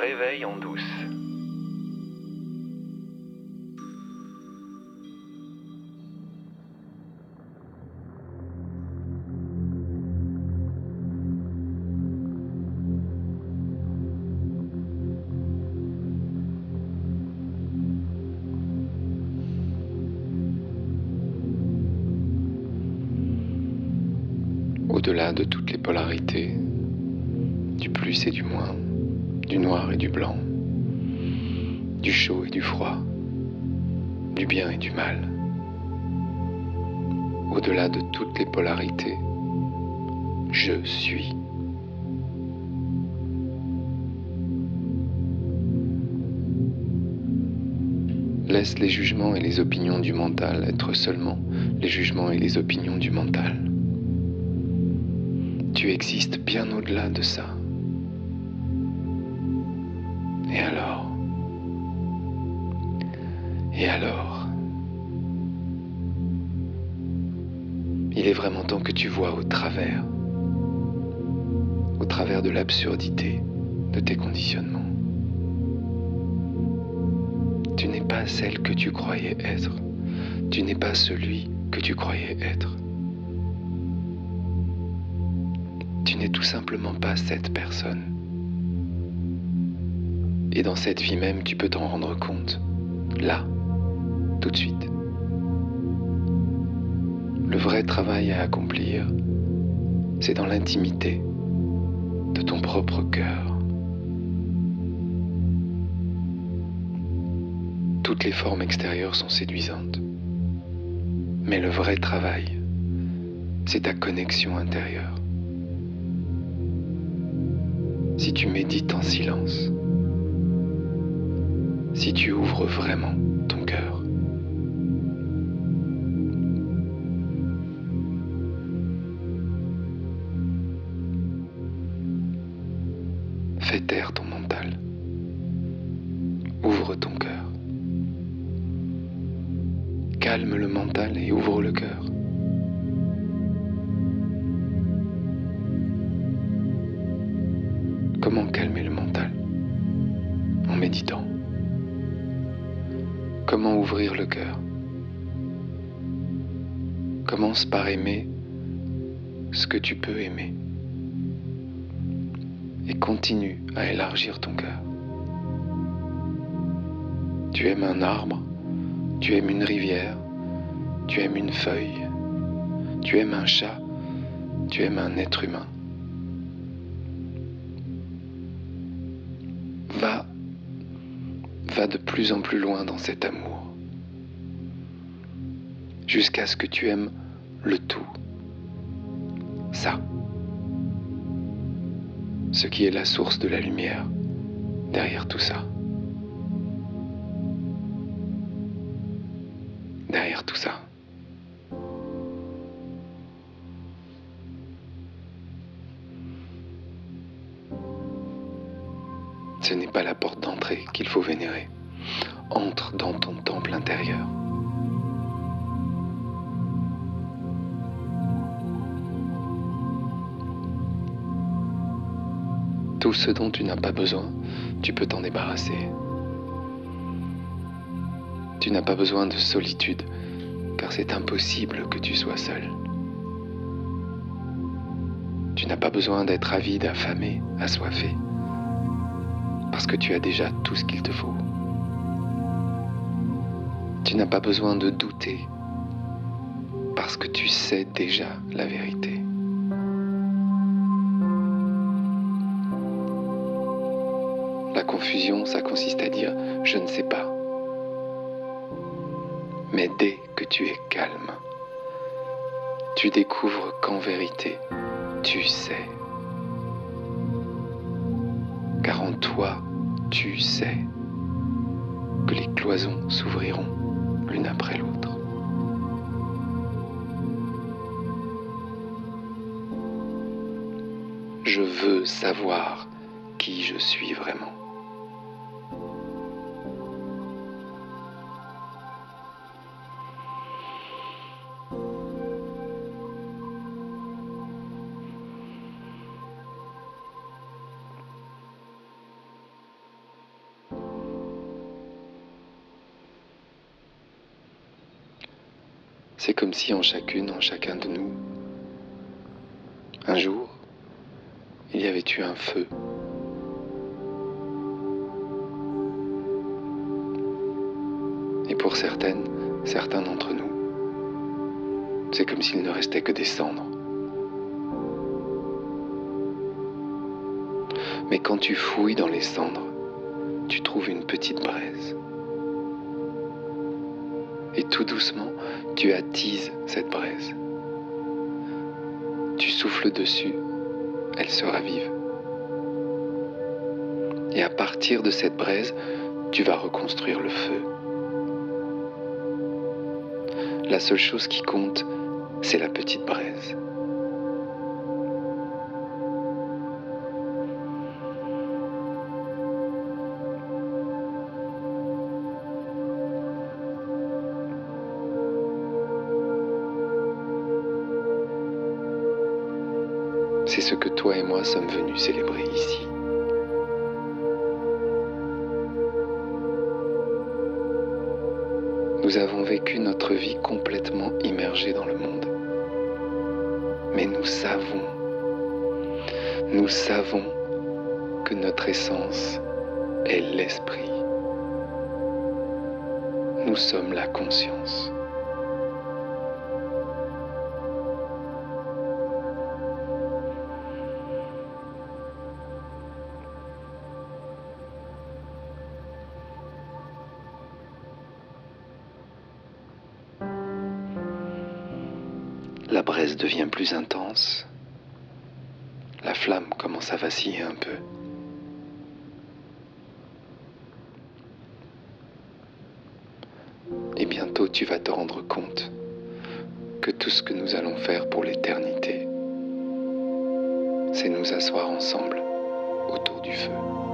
réveille en douce. Au-delà de toutes les polarités, du plus et du moins, du noir et du blanc, du chaud et du froid, du bien et du mal. Au-delà de toutes les polarités, je suis. Laisse les jugements et les opinions du mental être seulement les jugements et les opinions du mental. Tu existes bien au-delà de ça. Et alors? Et alors? Il est vraiment temps que tu vois au travers, au travers de l'absurdité de tes conditionnements. Tu n'es pas celle que tu croyais être. Tu n'es pas celui que tu croyais être. Tu n'es tout simplement pas cette personne. Et dans cette vie même, tu peux t'en rendre compte. Là, tout de suite. Le vrai travail à accomplir, c'est dans l'intimité de ton propre cœur. Toutes les formes extérieures sont séduisantes. Mais le vrai travail, c'est ta connexion intérieure. Si tu médites en silence, si tu ouvres vraiment ton cœur. Fais taire ton mental. Ouvre ton cœur. Calme le mental et ouvre le cœur. Comment calmer le mental? En méditant. Comment ouvrir le cœur? Commence par aimer ce que tu peux aimer. Et continue à élargir ton cœur. Tu aimes un arbre, tu aimes une rivière, tu aimes une feuille, tu aimes un chat, tu aimes un être humain. Va de plus en plus loin dans cet amour, jusqu'à ce que tu aimes le tout, ça, ce qui est la source de la lumière derrière tout ça. Derrière tout ça. Entre dans ton temple intérieur. Tout ce dont tu n'as pas besoin, tu peux t'en débarrasser. Tu n'as pas besoin de solitude, car c'est impossible que tu sois seul. Tu n'as pas besoin d'être avide, affamé, assoiffé, parce que tu as déjà tout ce qu'il te faut. Tu n'as pas besoin de douter, parce que tu sais déjà la vérité. La confusion, ça consiste à dire je ne sais pas. Mais dès que tu es calme, tu découvres qu'en vérité, tu sais. Car en toi, tu sais que les cloisons s'ouvriront l'une après l'autre. Je veux savoir qui je suis vraiment. C'est comme si en chacune, en chacun de nous, un jour, il y avait eu un feu. Et pour certaines, certains d'entre nous, c'est comme s'il ne restait que des cendres. Mais quand tu fouilles dans les cendres, tu trouves une petite braise. Et tout doucement, tu attises cette braise. Tu souffles dessus, elle se ravive. Et à partir de cette braise, tu vas reconstruire le feu. La seule chose qui compte, c'est la petite braise. C'est ce que toi et moi sommes venus célébrer ici. Nous avons vécu notre vie complètement immergée dans le monde. Mais nous savons, nous savons que notre essence est l'esprit. Nous sommes la conscience. La braise devient plus intense. La flamme commence à vaciller un peu. Et bientôt tu vas te rendre compte que tout ce que nous allons faire pour l'éternité, c'est nous asseoir ensemble autour du feu.